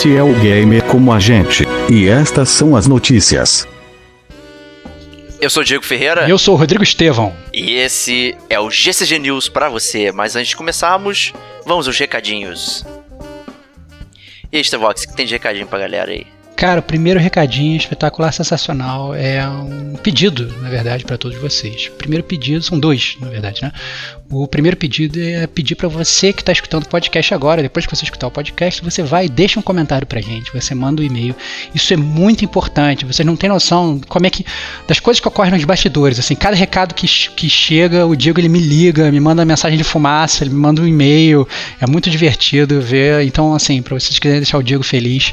Este é o Gamer como a gente. E estas são as notícias. Eu sou o Diego Ferreira. E eu sou o Rodrigo Estevão. E esse é o GCG News para você. Mas antes de começarmos, vamos aos recadinhos. E aí, Estevox, que tem de recadinho pra galera aí? Cara, o primeiro recadinho espetacular, sensacional, é um pedido, na verdade, para todos vocês. O primeiro pedido, são dois, na verdade, né? O primeiro pedido é pedir para você que está escutando o podcast agora, depois que você escutar o podcast, você vai e deixa um comentário pra gente, você manda um e-mail. Isso é muito importante, vocês não têm noção como é que. das coisas que ocorrem nos bastidores. Assim, cada recado que, que chega, o Diego ele me liga, me manda uma mensagem de fumaça, ele me manda um e-mail. É muito divertido ver. Então, assim, para vocês quiserem deixar o Diego feliz.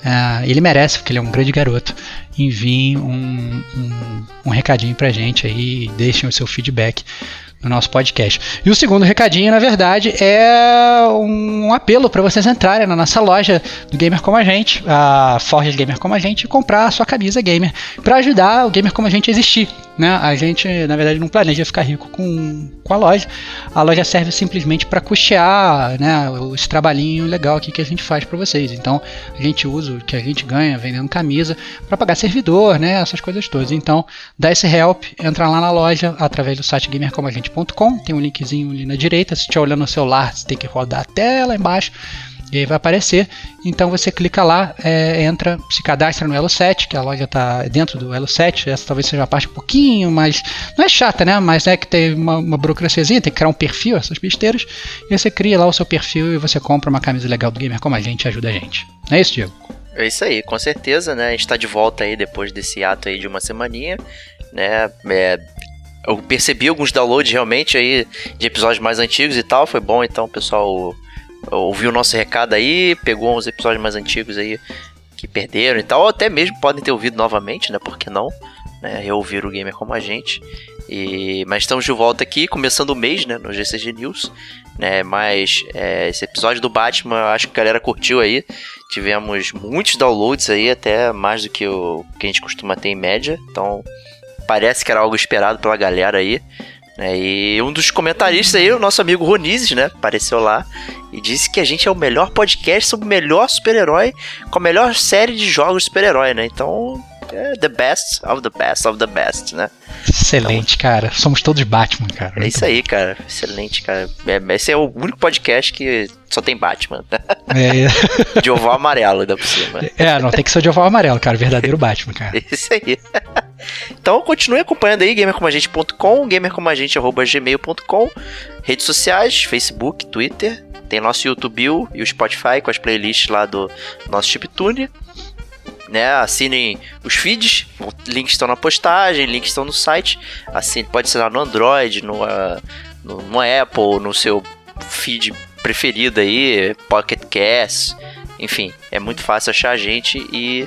Uh, ele merece, porque ele é um grande garoto. Enviem um, um, um recadinho pra gente aí, deixem o seu feedback no nosso podcast. E o segundo recadinho, na verdade, é um apelo para vocês entrarem na nossa loja do Gamer Como a Gente, a Forge Gamer Como a Gente, e comprar a sua camisa gamer para ajudar o Gamer Como a Gente a existir. Né? A gente, na verdade, não planeja ficar rico com, com a loja. A loja serve simplesmente para custear né, esse trabalhinho legal aqui que a gente faz para vocês. Então, a gente usa o que a gente ganha vendendo camisa para pagar servidor, né, essas coisas todas. Então, dá esse help, entra lá na loja através do site Tem um linkzinho ali na direita. Se estiver olhando no celular, você tem que rodar até lá embaixo e aí vai aparecer. Então você clica lá, é, entra, se cadastra no Elo 7, que a loja está dentro do Elo 7. Essa talvez seja a parte um pouquinho mais. Não é chata, né? Mas é que tem uma, uma burocraciazinha, tem que criar um perfil, essas besteiras. E você cria lá o seu perfil e você compra uma camisa legal do gamer como a gente ajuda a gente. Não é isso, Diego? É isso aí, com certeza, né? A gente está de volta aí depois desse ato aí de uma semaninha, né? É, eu percebi alguns downloads realmente aí de episódios mais antigos e tal. Foi bom então, pessoal ouviu o nosso recado aí, pegou uns episódios mais antigos aí que perderam e tal, ou até mesmo podem ter ouvido novamente, né? Por que não? Né, reouvir o gamer como a gente. E, mas estamos de volta aqui, começando o mês, né? No GCG News. Né, mas é, esse episódio do Batman, acho que a galera curtiu aí. Tivemos muitos downloads aí, até mais do que o que a gente costuma ter em média. Então, parece que era algo esperado pela galera aí. Né? E um dos comentaristas aí, o nosso amigo Ronizes, né? Apareceu lá e disse que a gente é o melhor podcast sobre o melhor super-herói com a melhor série de jogos super-herói, né? Então, é the best of the best of the best, né? Excelente, então, cara. Somos todos Batman, cara. É isso aí, cara. Excelente, cara. É, esse é o único podcast que só tem Batman. É. de oval amarelo, ainda por cima. É, não tem que ser de oval amarelo, cara. Verdadeiro Batman, cara. Isso aí. Então continue acompanhando aí, gamercomagente.com, gamercomagente.gmail.com, redes sociais, Facebook, Twitter, tem nosso YouTube e o Spotify com as playlists lá do nosso Chiptune. Né, assinem os feeds, links estão na postagem, links estão no site. Assim, pode ser lá no Android, no, uh, no, no Apple, no seu feed preferido aí, Pocket Cast, enfim, é muito fácil achar a gente e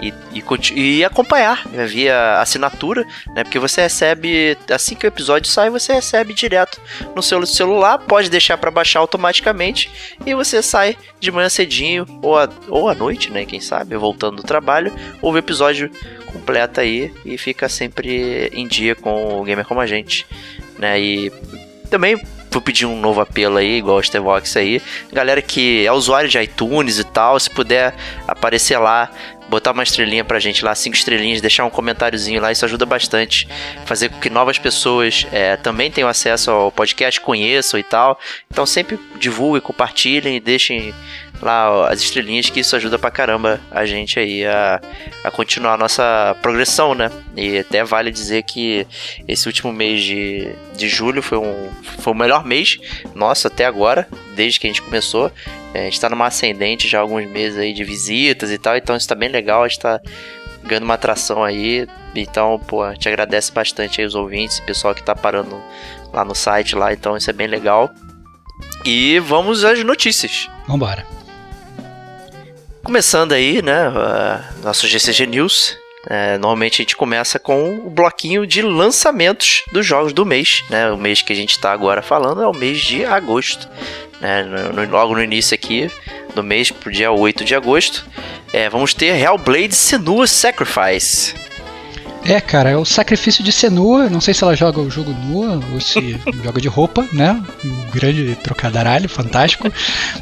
e, e, e, acompanhar né, via assinatura, né? Porque você recebe, assim que o episódio sai, você recebe direto no seu celular, pode deixar para baixar automaticamente e você sai de manhã cedinho ou, a, ou à noite, né? Quem sabe, voltando do trabalho, ouve o episódio completo aí e fica sempre em dia com o Gamer Como a Gente, né? E também vou pedir um novo apelo aí, igual o Stevox aí. Galera que é usuário de iTunes e tal, se puder aparecer lá botar uma estrelinha pra gente lá, cinco estrelinhas, deixar um comentáriozinho lá, isso ajuda bastante. Fazer com que novas pessoas é, também tenham acesso ao podcast, conheçam e tal. Então sempre divulguem, compartilhem e deixem lá as estrelinhas, que isso ajuda pra caramba a gente aí a, a continuar a nossa progressão, né? E até vale dizer que esse último mês de, de julho foi, um, foi o melhor mês nosso até agora, desde que a gente começou. É, a gente tá numa ascendente já há alguns meses aí de visitas e tal, então isso tá bem legal, a gente tá ganhando uma atração aí. Então, pô, a gente agradece bastante aí os ouvintes, o pessoal que tá parando lá no site lá, então isso é bem legal. E vamos às notícias. Vambora. Começando aí, né, nosso GCG News. É, normalmente a gente começa com o bloquinho de lançamentos dos jogos do mês. Né? O mês que a gente está agora falando é o mês de agosto. Né? No, no, logo no início aqui do mês, pro dia 8 de agosto, é, vamos ter Hellblade Senua Sacrifice. É, cara, é o sacrifício de Senua. Não sei se ela joga o jogo nua ou se joga de roupa, né? Um grande trocadaralho, fantástico.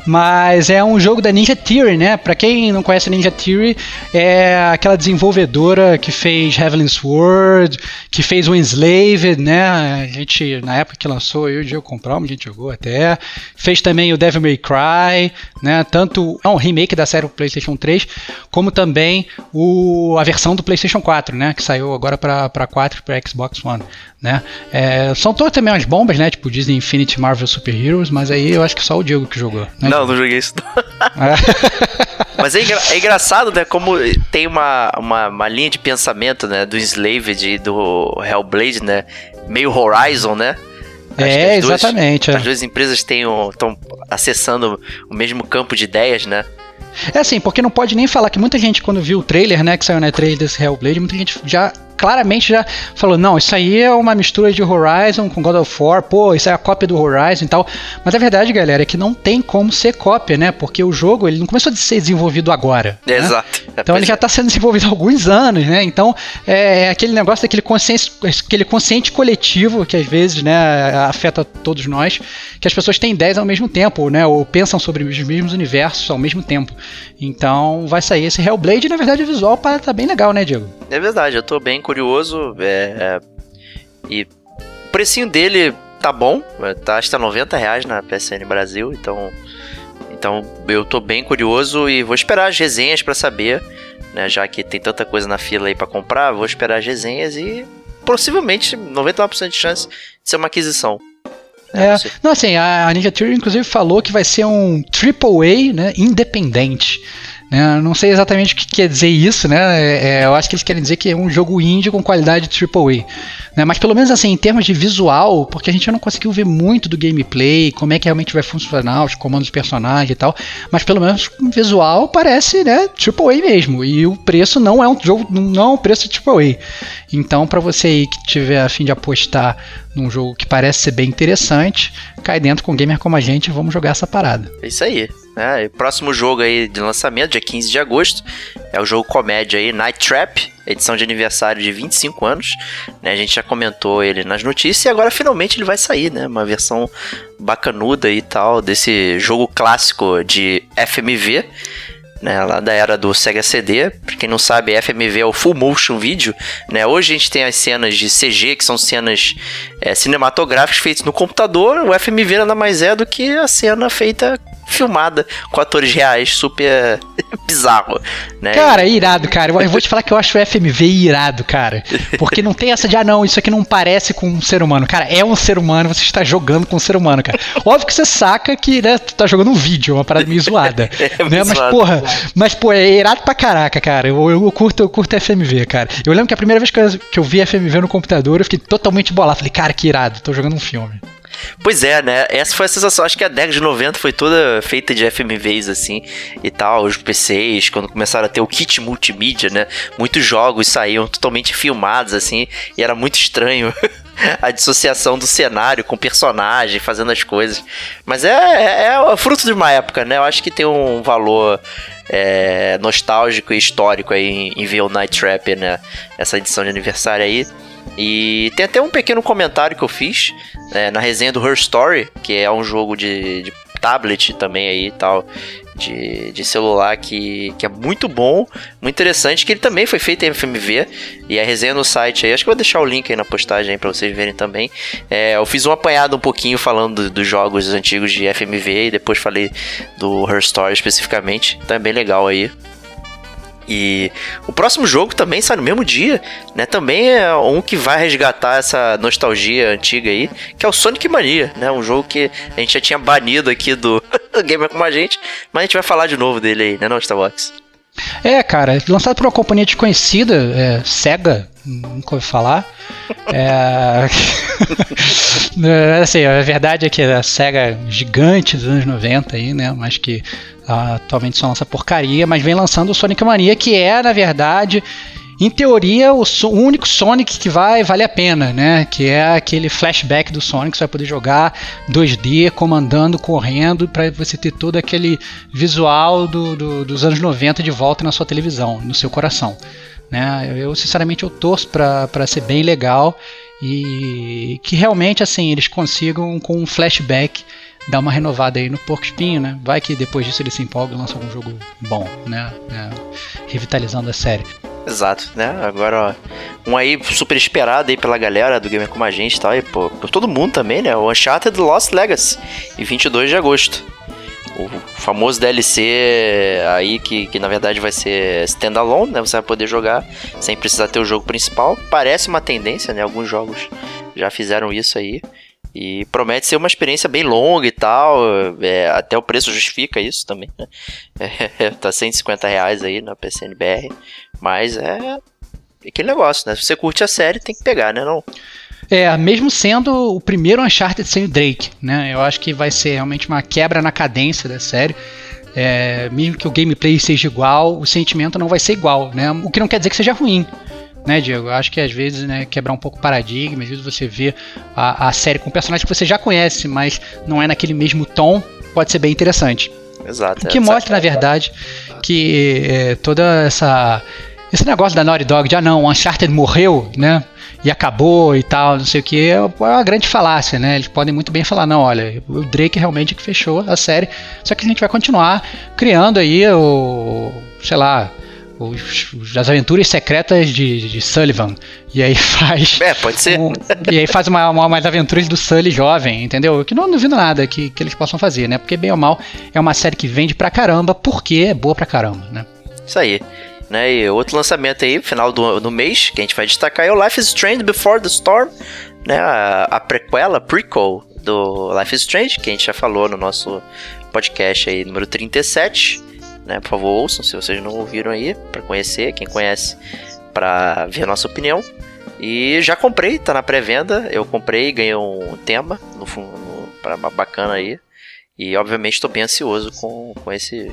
Mas é um jogo da Ninja Theory, né? Pra quem não conhece a Ninja Theory, é aquela desenvolvedora que fez Heavenly Sword, que fez o Enslaved, né? A gente, na época que lançou, eu e o Diego compramos, a gente jogou até. Fez também o Devil May Cry, né? Tanto é um remake da série PlayStation 3, como também o, a versão do PlayStation 4, né? Que saiu agora para 4 e para Xbox One, né? É, são todas também umas bombas, né? Tipo Disney Infinity Marvel Super Heroes, mas aí eu acho que só o Diego que jogou. Né? Não, não joguei isso. É. mas é, engra é, engraçado, né? Como tem uma, uma, uma, linha de pensamento, né? Do Enslaved e do Hellblade, né? Meio Horizon, né? Acho é, duas, exatamente. As duas empresas estão acessando o mesmo campo de ideias, né? É assim, porque não pode nem falar que muita gente, quando viu o trailer, né, que saiu na trailer desse Hellblade, muita gente já claramente já falou: não, isso aí é uma mistura de Horizon com God of War, pô, isso é a cópia do Horizon e tal. Mas a verdade, galera, é que não tem como ser cópia, né? Porque o jogo ele não começou a ser desenvolvido agora. Né? Exato. Então ele já está sendo desenvolvido há alguns anos, né? Então é, é aquele negócio daquele consciente, aquele consciente coletivo que às vezes né, afeta todos nós, que as pessoas têm ideias ao mesmo tempo, né? Ou pensam sobre os mesmos universos ao mesmo tempo. Então vai sair esse Hellblade e na verdade o visual tá bem legal, né, Diego? É verdade, eu tô bem curioso. É, é, e o precinho dele tá bom, tá, acho que tá 90 reais na PSN Brasil, então, então eu tô bem curioso e vou esperar as resenhas para saber, né, já que tem tanta coisa na fila aí para comprar, vou esperar as resenhas e possivelmente 99% de chance de ser uma aquisição. É, é não, assim, a Ninja Theory inclusive falou que vai ser um AAA, né, independente. Né? Não sei exatamente o que quer dizer isso, né? É, é, eu acho que eles querem dizer que é um jogo indie com qualidade AAA. Né? Mas pelo menos assim, em termos de visual, porque a gente não conseguiu ver muito do gameplay, como é que realmente vai funcionar, os comandos dos personagens e tal. Mas pelo menos visual parece, né, AAA mesmo. E o preço não é um jogo, não é um preço AAA. Então, para você aí que tiver a fim de apostar num jogo que parece ser bem interessante, cai dentro com um gamer como a gente e vamos jogar essa parada. É isso aí. É, próximo jogo aí de lançamento, dia 15 de agosto, é o jogo comédia aí, Night Trap, edição de aniversário de 25 anos. Né? A gente já comentou ele nas notícias e agora finalmente ele vai sair, né? Uma versão bacanuda e tal desse jogo clássico de FMV. Né, lá da era do Sega CD. Pra quem não sabe, FMV é o Full Motion Video. Né? Hoje a gente tem as cenas de CG, que são cenas é, cinematográficas feitas no computador. O FMV nada mais é do que a cena feita filmada com atores reais, super bizarro, né? Cara, é irado, cara. Eu vou te falar que eu acho o FMV irado, cara. Porque não tem essa de, ah, não, isso aqui não parece com um ser humano. Cara, é um ser humano, você está jogando com um ser humano, cara. Óbvio que você saca que, né, tu tá jogando um vídeo, uma parada meio zoada. é né? Mas, porra, mas, pô, é irado pra caraca, cara. Eu, eu, curto, eu curto FMV, cara. Eu lembro que a primeira vez que eu, que eu vi FMV no computador, eu fiquei totalmente bolado. Falei, cara, que irado, tô jogando um filme. Pois é, né? Essa foi a sensação. Acho que a década de 90 foi toda feita de FMVs, assim, e tal. Os PCs, quando começaram a ter o kit multimídia, né? Muitos jogos saíam totalmente filmados, assim, e era muito estranho. a dissociação do cenário com o personagem, fazendo as coisas. Mas é, é, é fruto de uma época, né? Eu acho que tem um valor é, nostálgico e histórico aí em, em ver o Night Trap, né? Essa edição de aniversário aí. E tem até um pequeno comentário que eu fiz né, na resenha do Her Story, que é um jogo de, de tablet também aí e tal de, de celular que, que é muito bom, muito interessante, que ele também foi feito em FMV e a resenha no site aí, acho que eu vou deixar o link aí na postagem para vocês verem também. É, eu fiz um apanhado um pouquinho falando dos jogos antigos de FMV e depois falei do Her Story especificamente, então é bem legal aí. E o próximo jogo também sai no mesmo dia, né? Também é um que vai resgatar essa nostalgia antiga aí, que é o Sonic Mania, né? Um jogo que a gente já tinha banido aqui do Gamer com a gente, mas a gente vai falar de novo dele aí, né, não? É, cara, lançado por uma companhia desconhecida, é, Sega, nunca ouvi falar. É... é... assim, a verdade é que a SEGA gigante dos anos 90 aí, né? Mas que atualmente só lança porcaria, mas vem lançando o Sonic Mania, que é, na verdade, em teoria, o, o, único Sonic que vai vale a pena, né? Que é aquele flashback do Sonic, que você vai poder jogar 2D, comandando, correndo, para você ter todo aquele visual do, do, dos anos 90 de volta na sua televisão, no seu coração. Né? Eu, sinceramente, eu torço para ser bem legal e que realmente, assim, eles consigam com um flashback dar uma renovada aí no porco espinho, né? Vai que depois disso ele se empolga e lança algum jogo bom, né? É, revitalizando a série. Exato, né? Agora, ó, um aí super esperado aí pela galera do Gamer Como a Gente e tal, e por todo mundo também, né? O Uncharted Lost Legacy, em 22 de agosto. O famoso DLC aí que, que na verdade vai ser standalone, né? Você vai poder jogar sem precisar ter o jogo principal. Parece uma tendência, né? Alguns jogos já fizeram isso aí. E promete ser uma experiência bem longa e tal. É, até o preço justifica isso também, né? É, tá 150 reais aí na PCNBR. Mas é aquele negócio, né? Se você curte a série, tem que pegar, né? Não? É, mesmo sendo o primeiro Uncharted sem o Drake, né? Eu acho que vai ser realmente uma quebra na cadência da série. É, mesmo que o gameplay seja igual, o sentimento não vai ser igual, né? O que não quer dizer que seja ruim né, Diego? Eu acho que às vezes, né, quebrar um pouco o paradigma, às vezes você vê a, a série com personagens que você já conhece, mas não é naquele mesmo tom, pode ser bem interessante. Exato. O que mostra, na verdade, que é, toda essa. Esse negócio da Naughty Dog de ah não, o Uncharted morreu, né? E acabou e tal, não sei o que, é uma grande falácia, né? Eles podem muito bem falar, não, olha, o Drake realmente que fechou a série, só que a gente vai continuar criando aí o. sei lá, os, as aventuras secretas de, de, Sullivan. E aí faz. É, pode ser. Um, e aí faz uma, uma, umas aventuras do Sully jovem, entendeu? Que não duvido nada que, que eles possam fazer, né? Porque, bem ou mal, é uma série que vende pra caramba, porque é boa pra caramba, né? Isso aí. Né, e outro lançamento aí, final do, do mês, que a gente vai destacar é o Life is Strange Before the Storm, né? A, a prequela, prequel do Life is Strange, que a gente já falou no nosso podcast aí, número 37 né? Por favor, ouçam se vocês não ouviram aí, para conhecer, quem conhece, para ver a nossa opinião. E já comprei, tá na pré-venda. Eu comprei, ganhei um tema no, no, pra, bacana aí. E obviamente estou bem ansioso com, com esse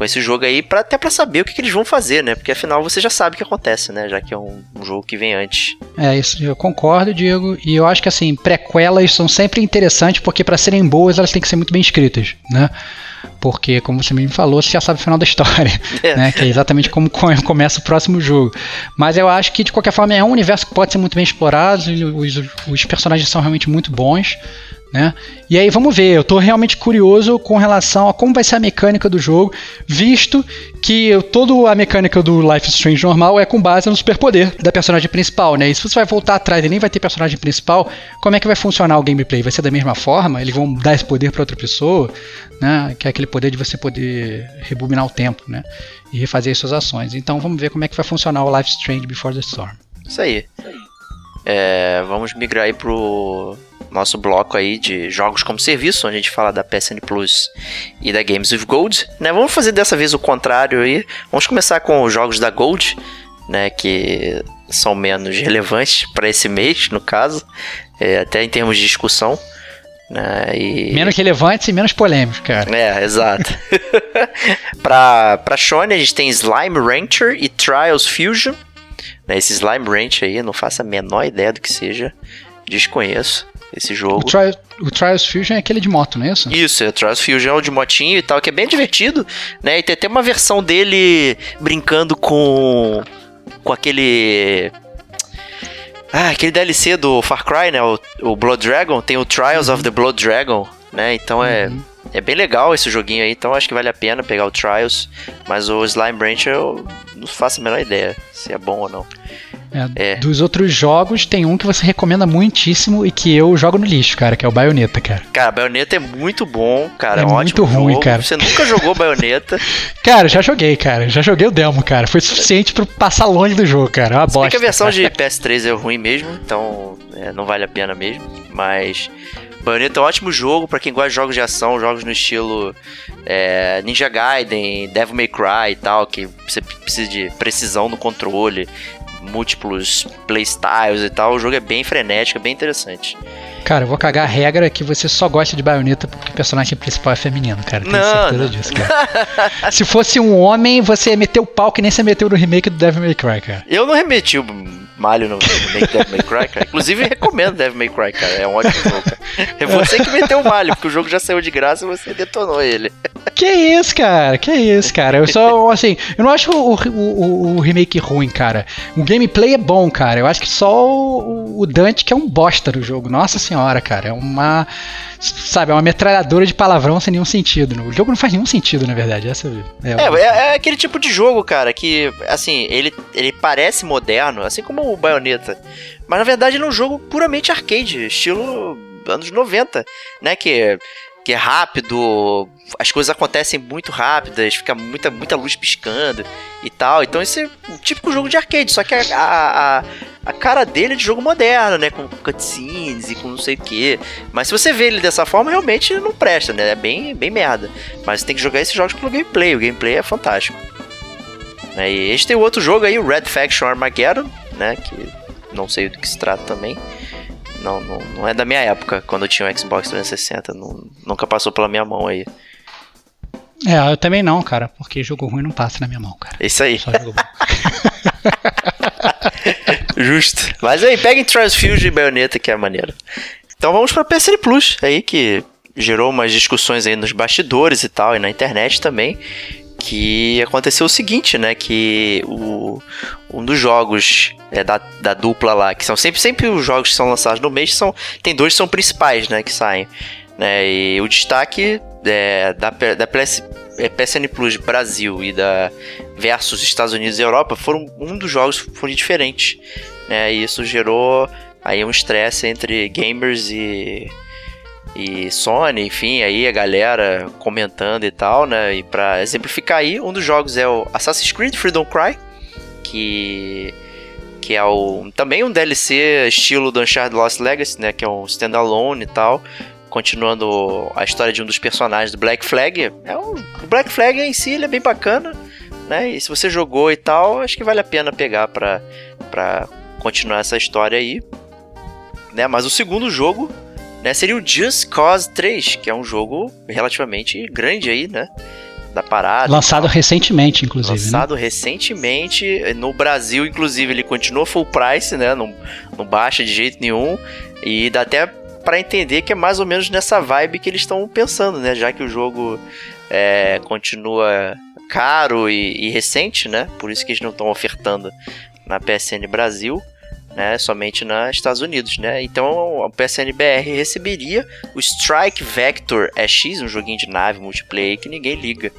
com esse jogo aí, pra, até para saber o que, que, eles vão fazer, né? Porque afinal você já sabe o que acontece, né? Já que é um, um, jogo que vem antes. É, isso eu concordo, Diego. E eu acho que assim, prequelas são sempre interessantes porque para serem boas elas têm que ser muito bem escritas, né? porque, como você mesmo falou, você já sabe o final da história, é. né? Que é exatamente como começa o próximo jogo. Mas eu acho que, de qualquer forma, é um universo que pode ser muito bem explorado, os, os personagens são realmente muito bons. Né? E aí vamos ver, eu estou realmente curioso com relação a como vai ser a mecânica do jogo, visto que toda a mecânica do Life is Strange normal é com base no superpoder da personagem principal, né? E se você vai voltar atrás e nem vai ter personagem principal, como é que vai funcionar o gameplay? Vai ser da mesma forma? Eles vão dar esse poder para outra pessoa, né? Que é aquele poder de você poder rebobinar o tempo, né? E refazer as suas ações. Então vamos ver como é que vai funcionar o Life is Strange Before the Storm. Isso aí. É, vamos migrar aí pro nosso bloco aí de jogos como serviço, onde a gente fala da PSN Plus e da Games with Gold, né? Vamos fazer dessa vez o contrário aí. Vamos começar com os jogos da Gold, né, que são menos relevantes para esse mês, no caso, é, até em termos de discussão. Né, e... Menos relevantes e menos polêmicos, cara. É, exato. pra, pra Sony a gente tem Slime Rancher e Trials Fusion. Né, esse Slime Rancher aí, não faço a menor ideia do que seja. Desconheço esse jogo. O, Tri o Trials Fusion é aquele de moto, não é isso? Isso, é o Trials Fusion é o de motinho e tal, que é bem divertido, né? E tem até uma versão dele brincando com com aquele ah, aquele DLC do Far Cry, né? O, o Blood Dragon, tem o Trials uhum. of the Blood Dragon, né? Então é, uhum. É bem legal esse joguinho aí, então acho que vale a pena pegar o Trials. Mas o Slime Branch eu não faço a menor ideia se é bom ou não. É, é. Dos outros jogos, tem um que você recomenda muitíssimo e que eu jogo no lixo, cara, que é o Bayonetta, cara. Cara, Bayonetta é muito bom, cara. É, é muito ruim, jogo. cara. Você nunca jogou Bayonetta? cara, já joguei, cara. Já joguei o demo, cara. Foi suficiente pra passar longe do jogo, cara. É uma bosta. que a versão de PS3 é ruim mesmo, então é, não vale a pena mesmo. Mas Bayonetta é um ótimo jogo para quem gosta de jogos de ação, jogos no estilo é, Ninja Gaiden, Devil May Cry e tal, que você precisa de precisão no controle, múltiplos playstyles e tal. O jogo é bem frenético, é bem interessante. Cara, eu vou cagar a regra que você só gosta de baioneta porque o personagem principal é feminino, cara. Tenho não, certeza não. disso, cara. Se fosse um homem, você ia meter o pau que nem você meteu no remake do Devil May Cry, cara. Eu não remeti o malho no remake do Devil May Cry, cara. Inclusive, recomendo Devil May Cry, cara. É um ótimo jogo, cara. É você que meteu o malho, porque o jogo já saiu de graça e você detonou ele. Que isso, cara? Que isso, cara? Eu só, assim, eu não acho o, o, o remake ruim, cara. O gameplay é bom, cara. Eu acho que só o, o Dante que é um bosta do jogo. Nossa senhora, cara. É uma. Sabe, é uma metralhadora de palavrão sem nenhum sentido. O jogo não faz nenhum sentido, na verdade. Essa é, é, é, é aquele tipo de jogo, cara, que, assim, ele, ele parece moderno, assim como o Bayonetta. Mas na verdade ele é um jogo puramente arcade, estilo anos 90, né? Que que é rápido, as coisas acontecem muito rápidas, fica muita, muita luz piscando e tal. Então esse é um típico jogo de arcade, só que a, a, a cara dele é de jogo moderno, né? Com cutscenes e com não sei o que. Mas se você vê ele dessa forma, realmente não presta, né? É bem, bem merda. Mas você tem que jogar esses jogos pelo gameplay, o gameplay é fantástico. Né, e este tem outro jogo aí, o Red Faction Armageddon, né? Que não sei do que se trata também. Não, não, não é da minha época, quando eu tinha um Xbox 360. Não, nunca passou pela minha mão aí. É, eu também não, cara, porque jogo ruim não passa na minha mão, cara. Isso aí. Só jogo bom. Justo. Mas aí, peguem Field e Bayonetta, que é maneiro. Então vamos pra PSN Plus, aí que gerou umas discussões aí nos bastidores e tal, e na internet também que aconteceu o seguinte, né? Que o, um dos jogos é, da, da dupla lá, que são sempre, sempre os jogos que são lançados no mês, são, tem dois que são principais, né? Que saem. Né, e o destaque é, da, da PS, é, PSN Plus Brasil e da versus Estados Unidos e Europa foram um dos jogos foram diferentes. Né, e isso gerou aí um estresse entre gamers e e Sony, enfim, aí a galera comentando e tal, né? E para exemplificar aí, um dos jogos é o Assassin's Creed Freedom Cry, que que é o também um DLC estilo do Uncharted Lost Legacy, né, que é um standalone e tal, continuando a história de um dos personagens do Black Flag. É um, o Black Flag em si ele é bem bacana, né? E se você jogou e tal, acho que vale a pena pegar para para continuar essa história aí, né? Mas o segundo jogo né, seria o Just Cause 3, que é um jogo relativamente grande aí, né? Da parada. Lançado recentemente, inclusive. Né? Lançado né? recentemente. No Brasil, inclusive, ele continua full price, né? Não, não baixa de jeito nenhum. E dá até para entender que é mais ou menos nessa vibe que eles estão pensando, né? Já que o jogo é, continua caro e, e recente, né? Por isso que eles não estão ofertando na PSN Brasil né, somente nos Estados Unidos, né? Então o PSNBR receberia o Strike Vector EX, um joguinho de nave multiplayer que ninguém liga.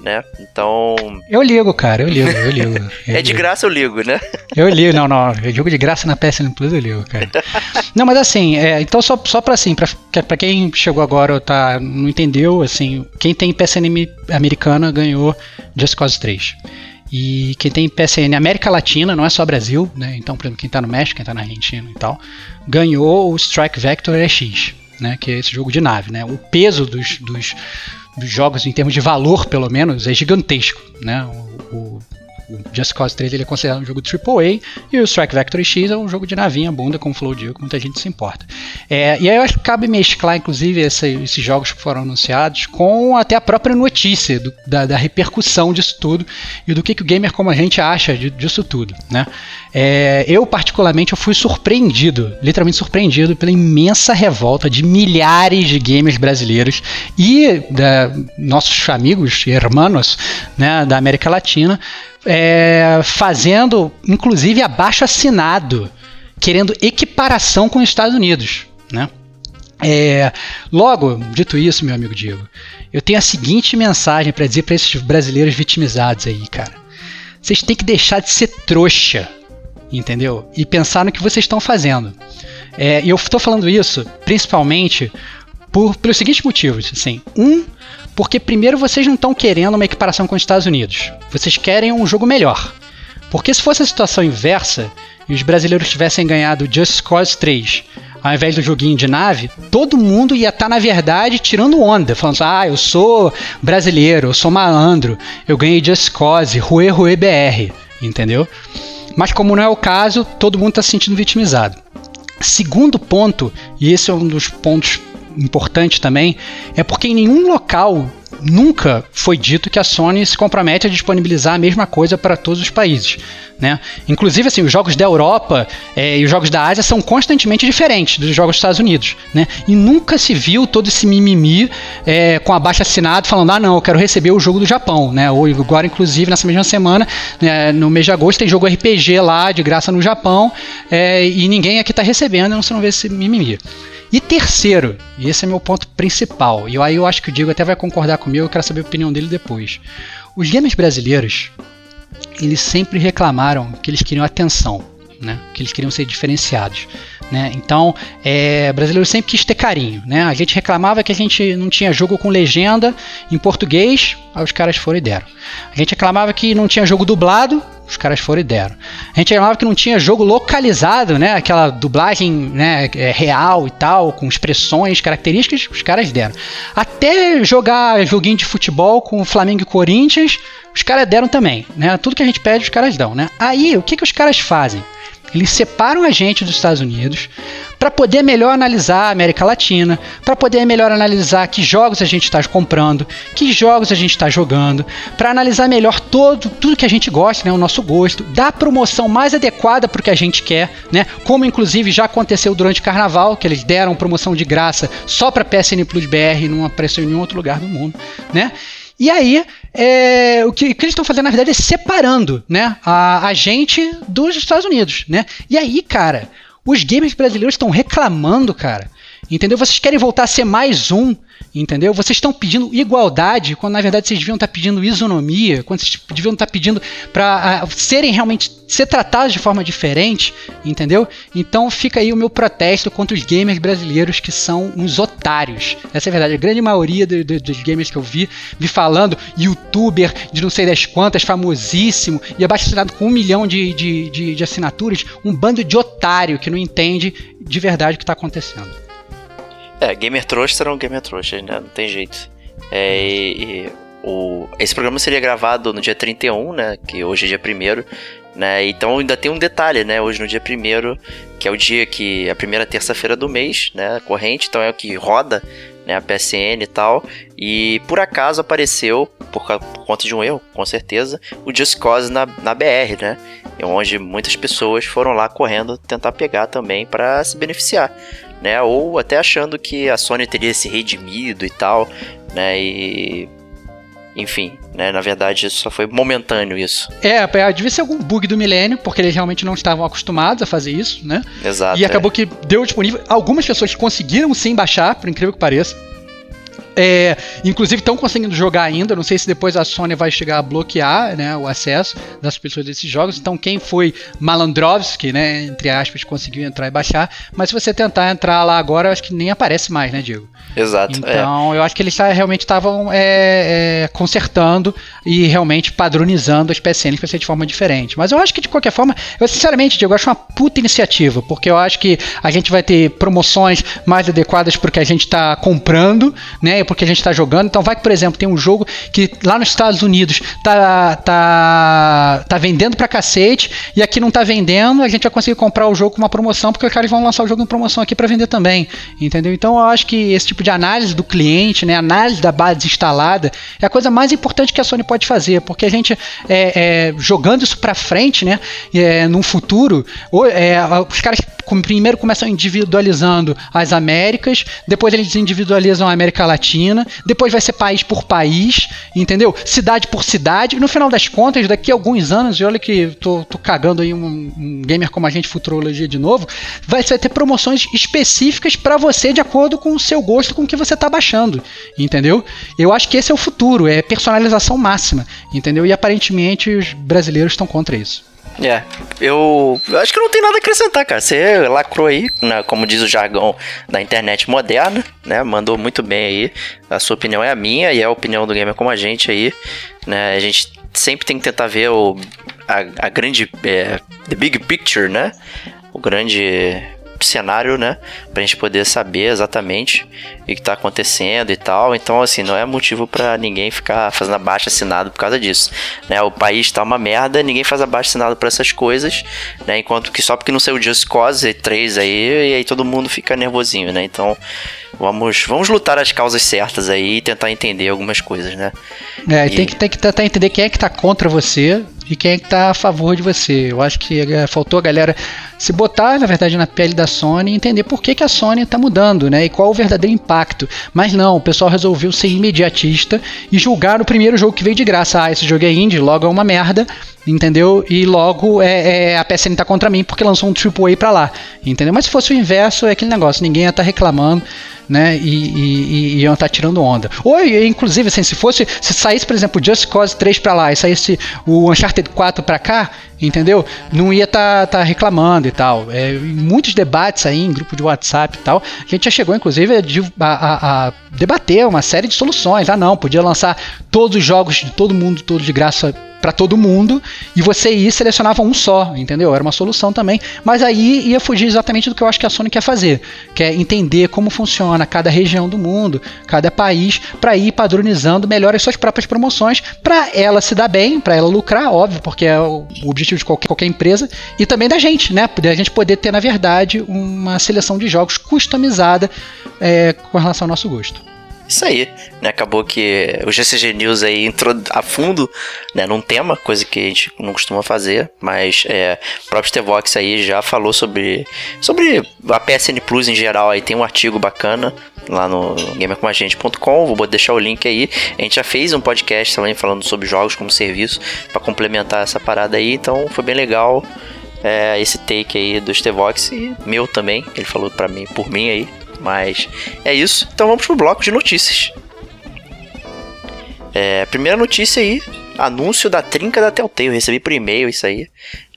Né? Então. Eu ligo, cara, eu ligo, eu ligo. Eu é de graça eu ligo, né? Eu ligo, não, não. Eu jogo de graça na PSN Plus, eu ligo, cara. não, mas assim, é, então só, só pra assim, pra, pra quem chegou agora ou tá, não entendeu, assim, quem tem PSN americana ganhou Just Cause 3. E quem tem PSN América Latina, não é só Brasil, né? Então, por exemplo, quem está no México, quem está na Argentina e tal, ganhou o Strike Vector EX, né? Que é esse jogo de nave, né? O peso dos, dos, dos jogos, em termos de valor, pelo menos, é gigantesco, né? O, o Just Cause 3 ele é considerado um jogo AAA e o Strike Vector X é um jogo de navinha bunda, como o Flow Dio, que muita gente se importa. É, e aí eu acho que cabe mesclar, inclusive, esse, esses jogos que foram anunciados com até a própria notícia do, da, da, repercussão disso tudo e do que, que o gamer como a gente acha disso tudo. Né? É, eu, particularmente, eu fui surpreendido, literalmente surpreendido, pela imensa revolta de milhares de gamers brasileiros e da, nossos amigos e hermanos né, da América Latina é, fazendo, inclusive, abaixo assinado, querendo equiparação com os Estados Unidos, né? É, logo, dito isso, meu amigo Diego, eu tenho a seguinte mensagem para dizer para esses brasileiros vitimizados aí, cara. Vocês têm que deixar de ser trouxa, entendeu? E pensar no que vocês estão fazendo. É, e eu estou falando isso principalmente por, pelos seguintes motivos. Assim, um, porque primeiro vocês não estão querendo uma equiparação com os Estados Unidos. Vocês querem um jogo melhor. Porque se fosse a situação inversa e os brasileiros tivessem ganhado Just Cause 3 ao invés do joguinho de nave, todo mundo ia estar, tá, na verdade, tirando onda, falando assim, ah, eu sou brasileiro, eu sou malandro, eu ganhei Just Cause, Rue Rue BR, entendeu? Mas como não é o caso, todo mundo está se sentindo vitimizado. Segundo ponto, e esse é um dos pontos importantes também, é porque em nenhum local nunca foi dito que a Sony se compromete a disponibilizar a mesma coisa para todos os países. Né? Inclusive, assim, os jogos da Europa é, e os jogos da Ásia são constantemente diferentes dos jogos dos Estados Unidos. Né? E nunca se viu todo esse mimimi é, com abaixo assinado falando: ah, não, eu quero receber o jogo do Japão. Né? Ou agora, inclusive, nessa mesma semana, né, no mês de agosto, tem jogo RPG lá de graça no Japão é, e ninguém aqui está recebendo, não se não vê esse mimimi. E terceiro, e esse é meu ponto principal, e aí eu acho que o Diego até vai concordar comigo, eu quero saber a opinião dele depois. Os gamers brasileiros, eles sempre reclamaram que eles queriam atenção, né? que eles queriam ser diferenciados. Né? Então, é, brasileiro sempre quis ter carinho. Né? A gente reclamava que a gente não tinha jogo com legenda em português, aí os caras foram e deram. A gente reclamava que não tinha jogo dublado, os caras foram e deram. A gente reclamava que não tinha jogo localizado, né? aquela dublagem né, é, real e tal, com expressões, características, os caras deram. Até jogar joguinho de futebol com Flamengo e Corinthians, os caras deram também. Né? Tudo que a gente pede, os caras dão. Né? Aí, o que, que os caras fazem? Eles separam a gente dos Estados Unidos para poder melhor analisar a América Latina, para poder melhor analisar que jogos a gente está comprando, que jogos a gente está jogando, para analisar melhor todo tudo que a gente gosta, né, o nosso gosto, dar promoção mais adequada para o que a gente quer, né, como inclusive já aconteceu durante o Carnaval, que eles deram promoção de graça só para PSN Plus BR e não apareceu em nenhum outro lugar do mundo, né? E aí, é, o, que, o, que, eles estão fazendo, na verdade, é separando né, a, a gente dos Estados Unidos. Né? E aí, cara, os gamers brasileiros estão reclamando, cara. Entendeu? Vocês querem voltar a ser mais um Entendeu? Vocês estão pedindo igualdade quando na verdade vocês deviam estar pedindo isonomia, quando vocês deviam estar pedindo para uh, serem realmente ser tratados de forma diferente, entendeu? Então fica aí o meu protesto contra os gamers brasileiros que são uns otários. Essa é a verdade. A grande maioria do, do, dos gamers que eu vi, vi falando, youtuber de não sei das quantas, famosíssimo, e abaixo com um milhão de, de, de, de assinaturas, um bando de otário que não entende de verdade o que está acontecendo. É, gamer trouxa será um gamer trouxa, né? Não tem jeito. É, e, e, o, esse programa seria gravado no dia 31, né? Que hoje é dia 1 né? Então ainda tem um detalhe, né? Hoje no dia 1 que é o dia que. a primeira terça-feira do mês, né? Corrente, então é o que roda né, a PSN e tal. E por acaso apareceu, por, por, conta de um erro, com certeza, o Just Cause na, na BR, né? Onde muitas pessoas foram lá correndo tentar pegar também para se beneficiar né? Ou até achando que a Sony teria se redimido e tal, né? E enfim, né? Na verdade, isso só foi momentâneo isso. É, devia ser algum bug do milênio, porque eles realmente não estavam acostumados a fazer isso, né? Exato. E acabou é. que deu disponível. Algumas pessoas conseguiram sim baixar, por incrível que pareça. É, inclusive estão conseguindo jogar ainda. Não sei se depois a Sony vai chegar a bloquear né, o acesso das pessoas desses jogos. Então quem foi Malandrovski, né, entre aspas, conseguiu entrar e baixar. Mas se você tentar entrar lá agora, acho que nem aparece mais, né, Diego? Exato. É. Então é. eu acho que eles realmente estavam é, é, consertando e realmente padronizando as PSN para ser de forma diferente. Mas eu acho que de qualquer forma, eu sinceramente, Diego, acho uma puta iniciativa, porque eu acho que a gente vai ter promoções mais adequadas porque a gente está comprando, né? Porque a gente está jogando. Então vai que, por exemplo, tem um jogo que lá nos Estados Unidos tá, tá, tá vendendo pra cacete e aqui não tá vendendo, a gente vai conseguir comprar o jogo com uma promoção, porque os caras vão lançar o jogo em promoção aqui para vender também. Entendeu? Então eu acho que esse tipo de análise do cliente, né, análise da base instalada, é a coisa mais importante que a Sony pode fazer, porque a gente é, é, jogando isso para frente, né, é, num futuro, ou, é, os caras primeiro começam individualizando as Américas, depois eles individualizam a América Latina, depois vai ser país por país, entendeu? Cidade por cidade. No final das contas, daqui a alguns anos, e olha que tô, tô cagando aí um, um gamer como a gente, futurologia de novo, vai, vai ter promoções específicas para você de acordo com o seu gosto, com o que você tá baixando, entendeu? Eu acho que esse é o futuro, é personalização máxima, entendeu? E aparentemente os brasileiros estão contra isso. É, eu, eu acho que não tem nada a acrescentar, cara. Você lacrou aí, né, como diz o jargão da internet moderna, né? Mandou muito bem aí. A sua opinião é a minha e é a opinião do gamer como a gente aí, né? A gente sempre tem que tentar ver o, a, a grande, é, the big picture, né? O grande cenário, né? Pra gente poder saber exatamente o que tá acontecendo e tal. Então, assim, não é motivo para ninguém ficar fazendo abaixo assinado por causa disso, né? O país tá uma merda, ninguém faz abaixo assinado por essas coisas, né? Enquanto que só porque não saiu Just Cause 3 aí, e aí todo mundo fica nervosinho, né? Então, vamos, vamos lutar as causas certas aí e tentar entender algumas coisas, né? É, e... tem, que, tem que tentar entender quem é que tá contra você e quem é que tá a favor de você. Eu acho que é, faltou a galera se botar, na verdade, na pele da Sony e entender por que, que a Sony está mudando, né? E qual o verdadeiro impacto. Mas não, o pessoal resolveu ser imediatista e julgar o primeiro jogo que veio de graça. Ah, esse jogo é indie, logo é uma merda, entendeu? E logo é, é, a PSN tá contra mim porque lançou um AAA pra lá, entendeu? Mas se fosse o inverso, é aquele negócio, ninguém ia estar tá reclamando né? E, e, e iam estar tá tirando onda. Ou, inclusive, assim, se fosse, se saísse, por exemplo, Just Cause 3 para lá e saísse o Uncharted 4 para cá, entendeu? Não ia estar tá, tá reclamando e tal. É, muitos debates aí em grupo de WhatsApp e tal. A gente já chegou, inclusive, a, a, a, debater uma série de soluções. Ah, não, podia lançar todos os jogos de todo mundo, todos de graça para todo mundo e você ia selecionava um só, entendeu? Era uma solução também, mas aí ia fugir exatamente do que eu acho que a Sony quer fazer, que é entender como funciona cada região do mundo, cada país, para ir padronizando melhor as suas próprias promoções, para ela se dar bem, para ela lucrar, óbvio, porque é o objetivo de qualquer, qualquer empresa, e também da gente, né? A gente poder ter, na verdade, uma seleção de jogos customizada é, com relação ao nosso gosto isso aí, né? Acabou que o GCG News aí entrou a fundo, né, num tema, coisa que a gente não costuma fazer, mas é, o próprio Stevox aí já falou sobre sobre a PSN Plus em geral, aí tem um artigo bacana lá no gamercomagente.com, vou deixar o link aí. A gente já fez um podcast também falando sobre jogos como serviço para complementar essa parada aí, então foi bem legal. É, esse take aí do Stevox e meu também, ele falou para mim, por mim aí, mas é isso. Então vamos pro bloco de notícias. É, primeira notícia aí, anúncio da trinca da Telltale. Eu recebi por e-mail isso aí,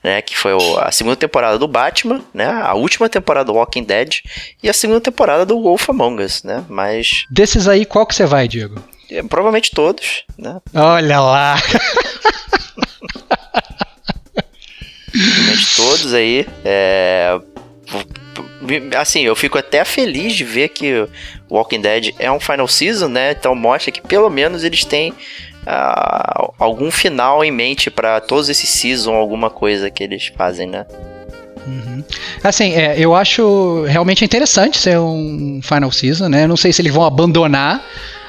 né? Que foi a segunda temporada do Batman, né? A última temporada do Walking Dead e a segunda temporada do Wolf Among Us, né? Mas. Desses aí, qual que você vai, Diego? É, provavelmente todos, né? Olha lá! provavelmente todos aí. É assim, eu fico até feliz de ver que Walking Dead é um final season, né? Então mostra que pelo menos eles têm uh, algum final em mente para todos esses seasons, alguma coisa que eles fazem, né? Uhum. Assim, é, eu acho realmente interessante ser um final season, né? Não sei se eles vão abandonar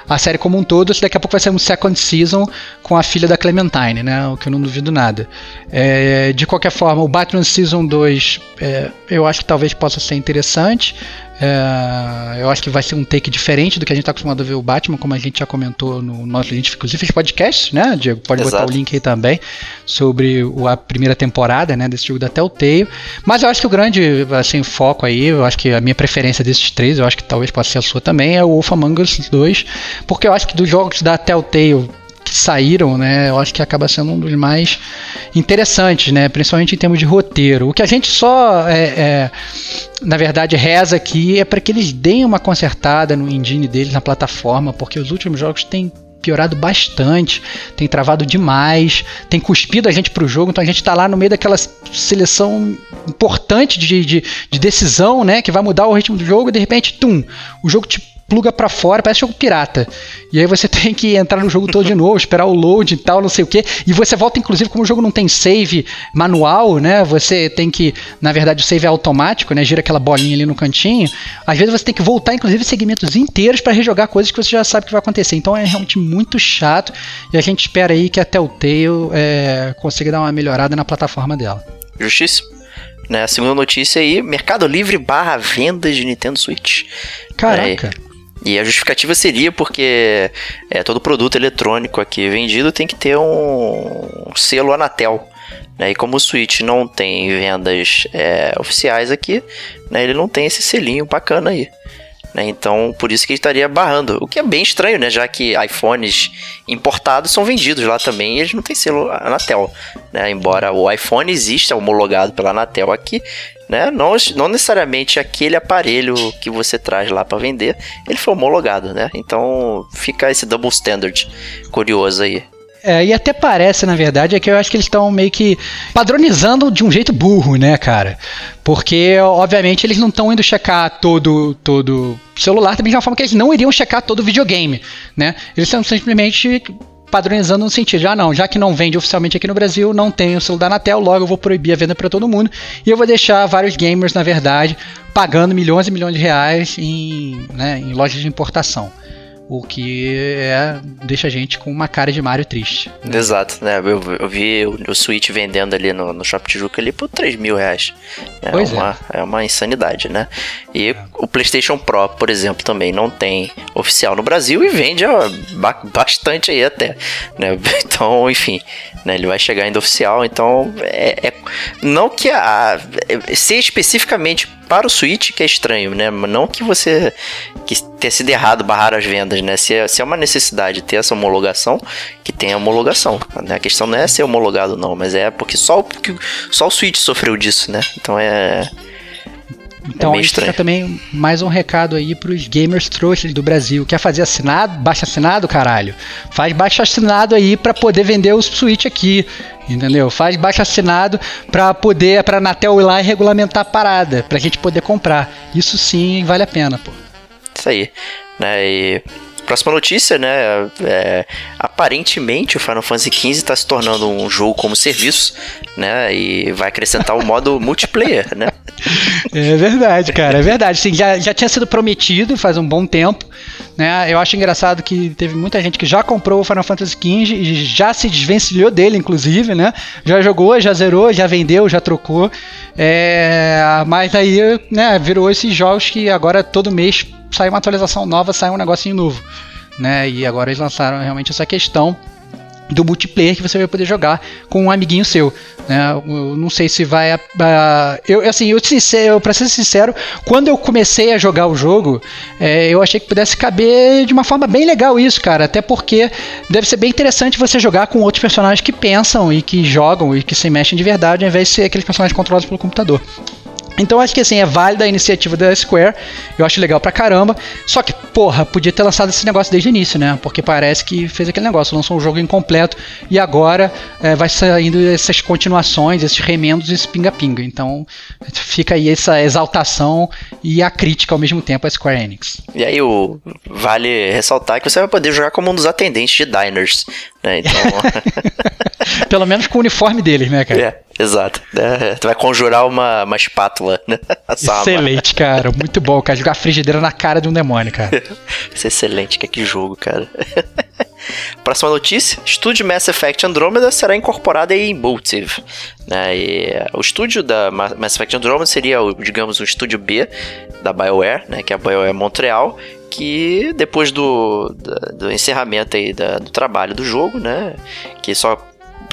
a série como um todo, daqui a pouco vai ser um second season com a filha da Clementine, né? O que eu não duvido nada. É, de qualquer forma, o Batman Season 2 é, eu acho que talvez possa ser interessante. É, eu acho que vai ser um take diferente do que a gente está acostumado a ver o Batman, como a gente já comentou no nosso. Inclusive fez podcast, né, Diego? Pode Exato. botar o link aí também sobre a primeira temporada né, desse jogo da Telltale. Mas eu acho que o grande assim, foco aí, eu acho que a minha preferência desses três, eu acho que talvez possa ser a sua também, é o Wolf Among Us 2, porque eu acho que dos jogos da Telltale que saíram, né, eu acho que acaba sendo um dos mais interessantes, né, principalmente em termos de roteiro. O que a gente só, é, é, na verdade, reza aqui é para que eles deem uma consertada no engine deles na plataforma, porque os últimos jogos têm piorado bastante, tem travado demais, tem cuspido a gente pro jogo, então a gente tá lá no meio daquela seleção importante de, de, de decisão, né, que vai mudar o ritmo do jogo e de repente, tum, o jogo te pluga para fora, parece jogo pirata. E aí você tem que entrar no jogo todo de novo, esperar o load e tal, não sei o que. E você volta, inclusive, como o jogo não tem save manual, né? Você tem que, na verdade, o save é automático, né? Gira aquela bolinha ali no cantinho. Às vezes você tem que voltar, inclusive, segmentos inteiros para rejogar coisas que você já sabe que vai acontecer. Então é realmente muito chato. E a gente espera aí que a Telltale é, consiga dar uma melhorada na plataforma dela. Justíssimo. né, a segunda notícia aí, Mercado Livre barra vendas de Nintendo Switch. Caraca. É, e a justificativa seria porque é, todo produto eletrônico aqui vendido tem que ter um selo Anatel. Né? E como o Switch não tem vendas é, oficiais aqui, né, ele não tem esse selinho bacana aí. Né? Então, por isso que ele estaria barrando. O que é bem estranho, né? Já que iPhones importados são vendidos lá também e eles não têm selo Anatel. Né? Embora o iPhone exista homologado pela Anatel aqui, né? Não, não necessariamente aquele aparelho que você traz lá para vender, ele foi homologado, né? Então fica esse double standard curioso aí. É, e até parece, na verdade, é que eu acho que eles estão meio que padronizando de um jeito burro, né, cara? Porque, obviamente, eles não estão indo checar todo todo celular, também de uma forma que eles não iriam checar todo videogame, né? Eles estão simplesmente padronizando no sentido de, ah não, já que não vende oficialmente aqui no Brasil, não tem o selo da Anatel, logo eu vou proibir a venda para todo mundo e eu vou deixar vários gamers, na verdade, pagando milhões e milhões de reais em, né, em lojas de importação. O que é, deixa a gente com uma cara de Mario triste. Né? Exato, né? Eu, eu vi o, o, Switch vendendo ali no, no Shop Tijuca ali por 3 mil reais. É pois uma, é. é uma insanidade, né? E é. o PlayStation Pro, por exemplo, também não tem oficial no Brasil e vende ó, bastante aí até. Né? Então, enfim, né? ele vai chegar ainda oficial. Então, é, é não que a, ser especificamente para o Switch que é estranho, né? Não que você que tenha sido errado barrar as vendas, né? Se é, se é uma necessidade ter essa homologação, que tenha homologação. Né? A questão não é ser homologado não, mas é porque só, porque só o Switch sofreu disso, né? Então é então, é isso fica também mais um recado aí pros gamers trouxas do Brasil. Quer fazer assinado? Baixa assinado, caralho. Faz baixo assinado aí para poder vender os Switch aqui. Entendeu? Faz baixo assinado para poder, pra Anatel ir lá e regulamentar a parada, pra gente poder comprar. Isso sim vale a pena, pô. Isso aí. Né? E Próxima notícia, né? É, aparentemente o Final Fantasy XV está se tornando um jogo como serviço, né? E vai acrescentar o modo multiplayer, né? É verdade, cara, é verdade. Sim, já, já tinha sido prometido faz um bom tempo. Né? Eu acho engraçado que teve muita gente que já comprou o Final Fantasy XV e já se desvencilhou dele, inclusive, né? Já jogou, já zerou, já vendeu, já trocou. É... Mas aí, né, virou esses jogos que agora todo mês sai uma atualização nova, sai um negocinho novo. Né? E agora eles lançaram realmente essa questão do multiplayer que você vai poder jogar com um amiguinho seu. Né? Eu não sei se vai. Uh, eu, assim, eu, sincero, pra ser sincero, quando eu comecei a jogar o jogo, é, eu achei que pudesse caber de uma forma bem legal isso, cara. Até porque deve ser bem interessante você jogar com outros personagens que pensam e que jogam e que se mexem de verdade, ao invés de ser aqueles personagens controlados pelo computador. Então acho que assim, é válida a iniciativa da Square, eu acho legal pra caramba. Só que, porra, podia ter lançado esse negócio desde o início, né? Porque parece que fez aquele negócio, lançou um jogo incompleto e agora é, vai saindo essas continuações, esses remendos e esse pinga-pinga. Então fica aí essa exaltação e a crítica ao mesmo tempo à Square Enix. E aí o, vale ressaltar que você vai poder jogar como um dos atendentes de diners, né? Então... Pelo menos com o uniforme deles, né, cara? É. Exato. É, tu vai conjurar uma, uma espátula, né? Excelente, cara. Muito bom, cara. Jogar frigideira na cara de um demônio, cara. Isso é excelente, que, que jogo, cara. Próxima notícia: estúdio Mass Effect Andromeda será incorporado em Motive. Né? E o estúdio da Mass Effect Andromeda seria, digamos, o estúdio B da BioWare, né? que é a BioWare Montreal, que depois do, do, do encerramento aí da, do trabalho do jogo, né, que só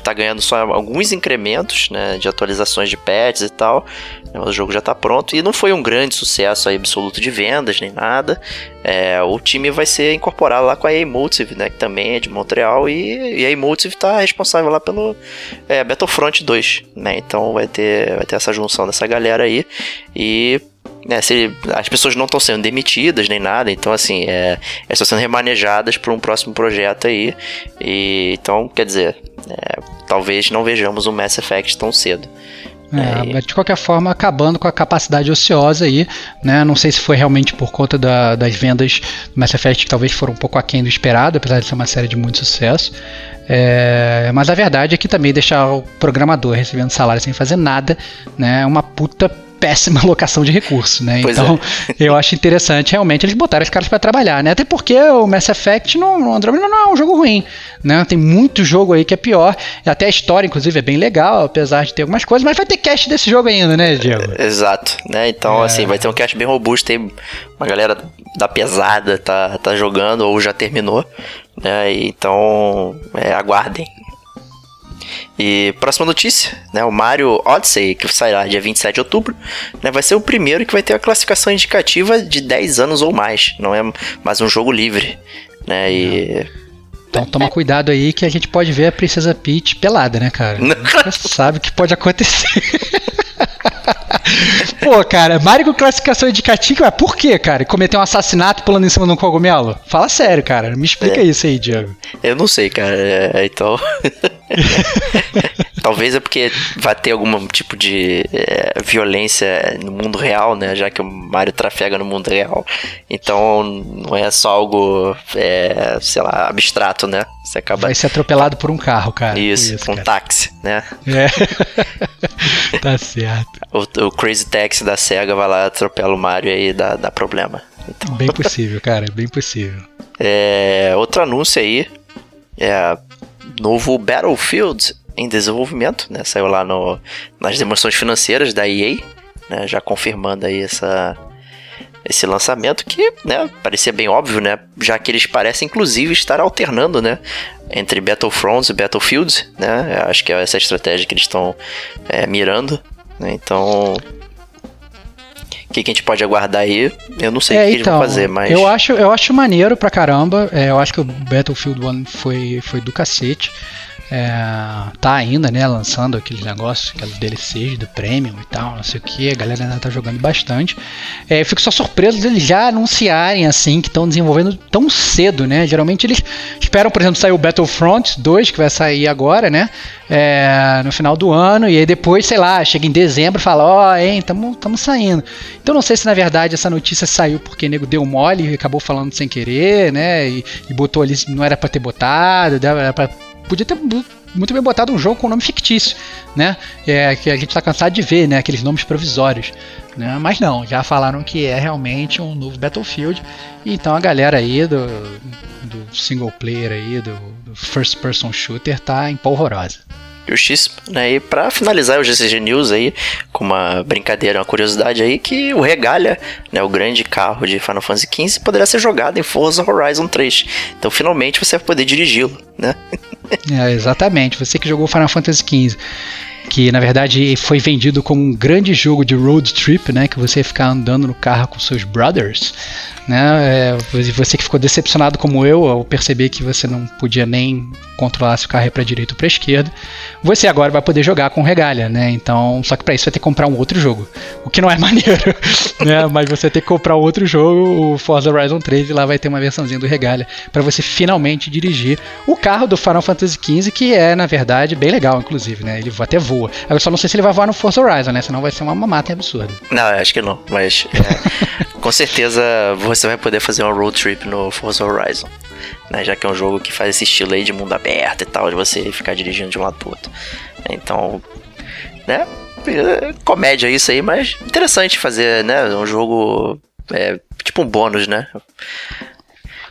tá ganhando só alguns incrementos, né, de atualizações de patches e tal. Né, o jogo já tá pronto e não foi um grande sucesso absoluto de vendas nem nada. É, o time vai ser incorporado lá com a Emotive, né, que também é de Montreal e, e a Emotive tá responsável lá pelo é, Battlefront 2, né? Então vai ter vai ter essa junção dessa galera aí e né, se, as pessoas não estão sendo demitidas nem nada, então assim, é, estão sendo remanejadas para um próximo projeto aí. E, então, quer dizer, é, talvez não vejamos um Mass Effect tão cedo. É, mas de qualquer forma, acabando com a capacidade ociosa aí, né? Não sei se foi realmente por conta da, das vendas do Mass Effect, que talvez foram um pouco aquém do esperado, apesar de ser uma série de muito sucesso. É, mas a verdade é que também deixar o programador recebendo salário sem fazer nada, né? É uma puta péssima alocação de recursos, né? Pois então, eu acho interessante realmente eles botarem os caras para trabalhar, né? Até porque o Mass Effect no, no Andromeda não é um jogo ruim, né? Tem muito jogo aí que é pior. Até a história, inclusive, é bem legal, apesar de ter algumas coisas, mas vai ter cast desse jogo ainda, né, Diego? Exato, né? Então, é. assim, vai ter um cast bem robusto, tem uma galera da pesada tá, tá jogando ou já terminou, né? Então, é, aguardem. E próxima notícia, né, o Mario Odyssey, que sairá dia 27 de outubro, né, vai ser o primeiro que vai ter a classificação indicativa de 10 anos ou mais, não é mais um jogo livre, né, e... Então toma cuidado aí que a gente pode ver a Princesa Peach pelada, né, cara? Você sabe o que pode acontecer. Pô, cara, Mario com classificação indicativa, mas por quê, cara? Cometer um assassinato pulando em cima de um cogumelo? Fala sério, cara. Me explica é. isso aí, Diego. Eu não sei, cara. É, então. Talvez é porque vai ter algum tipo de é, violência no mundo real, né? Já que o Mario trafega no mundo real. Então não é só algo, é, sei lá, abstrato, né? Você acaba. Vai ser atropelado por um carro, cara. Isso, isso um cara. táxi, né? É. tá certo. O, o, Crazy Taxi da SEGA vai lá, atropela o Mario e aí dá, dá problema. Então... Bem possível, cara, bem possível. É, outro anúncio aí é novo Battlefield em desenvolvimento, né? Saiu lá no, nas demonstrações financeiras da EA, né? Já confirmando aí essa, esse lançamento que, né, parecia bem óbvio, né? Já que eles parecem inclusive estar alternando, né, entre Battlefronts e Battlefields, né? Acho que é essa estratégia que eles estão é, mirando, né? Então, o que, que, a gente pode aguardar aí? Eu não sei é, o que então, eles vão então, fazer, mas. Eu acho, eu acho maneiro pra caramba. É, eu acho que o Battlefield 1 foi, foi do cacete. É, tá ainda, né, lançando aqueles negócios, aqueles DLCs do Premium e tal, não sei o que, a galera ainda tá jogando bastante. É, fico só surpreso deles já anunciarem assim que estão desenvolvendo tão cedo, né? Geralmente eles esperam, por exemplo, sair o Battlefront 2, que vai sair agora, né? É, no final do ano, e aí depois, sei lá, chega em dezembro e fala, ó, oh, hein, tamo, tamo saindo. Então não sei se na verdade essa notícia saiu porque o nego deu mole e acabou falando sem querer, né? E, e botou ali, não era para ter botado, era pra podia ter muito bem botado um jogo com nome fictício, né? É, que a gente está cansado de ver, né? Aqueles nomes provisórios. Né? Mas não, já falaram que é realmente um novo Battlefield. Então a galera aí do, do single player aí, do, do first person shooter, tá empolvorosa justíssimo, né? E pra finalizar o GCG News aí, com uma brincadeira, uma curiosidade aí, que o Regalia, né, o grande carro de Final Fantasy XV, poderá ser jogado em Forza Horizon 3. Então finalmente você vai poder dirigi-lo, né? É, exatamente, você que jogou Final Fantasy XV que na verdade foi vendido como um grande jogo de road trip, né, que você ficar andando no carro com seus brothers, né, é, você que ficou decepcionado como eu ao perceber que você não podia nem controlar se o carro é para direita ou para esquerda, você agora vai poder jogar com regalha, né? Então, só que para isso vai ter que comprar um outro jogo, o que não é maneiro, né? Mas você tem que comprar outro jogo, o Forza Horizon 3, e lá vai ter uma versãozinha do regalha para você finalmente dirigir o carro do Final Fantasy XV, que é na verdade bem legal, inclusive, né? Ele até voa. Eu só não sei se ele vai voar no Forza Horizon, né? Senão vai ser uma mamata absurda. Não, acho que não, mas é, com certeza você vai poder fazer uma road trip no Forza Horizon né? Já que é um jogo que faz esse estilo aí de mundo aberto e tal, de você ficar dirigindo de um lado pro outro. Então, né? Comédia isso aí, mas interessante fazer, né? Um jogo é, tipo um bônus, né?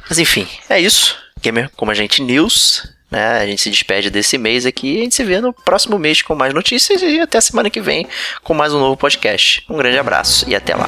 Mas enfim, é isso. Gamer como a gente news, né? A gente se despede desse mês aqui e a gente se vê no próximo mês com mais notícias e até a semana que vem com mais um novo podcast. Um grande abraço e até lá.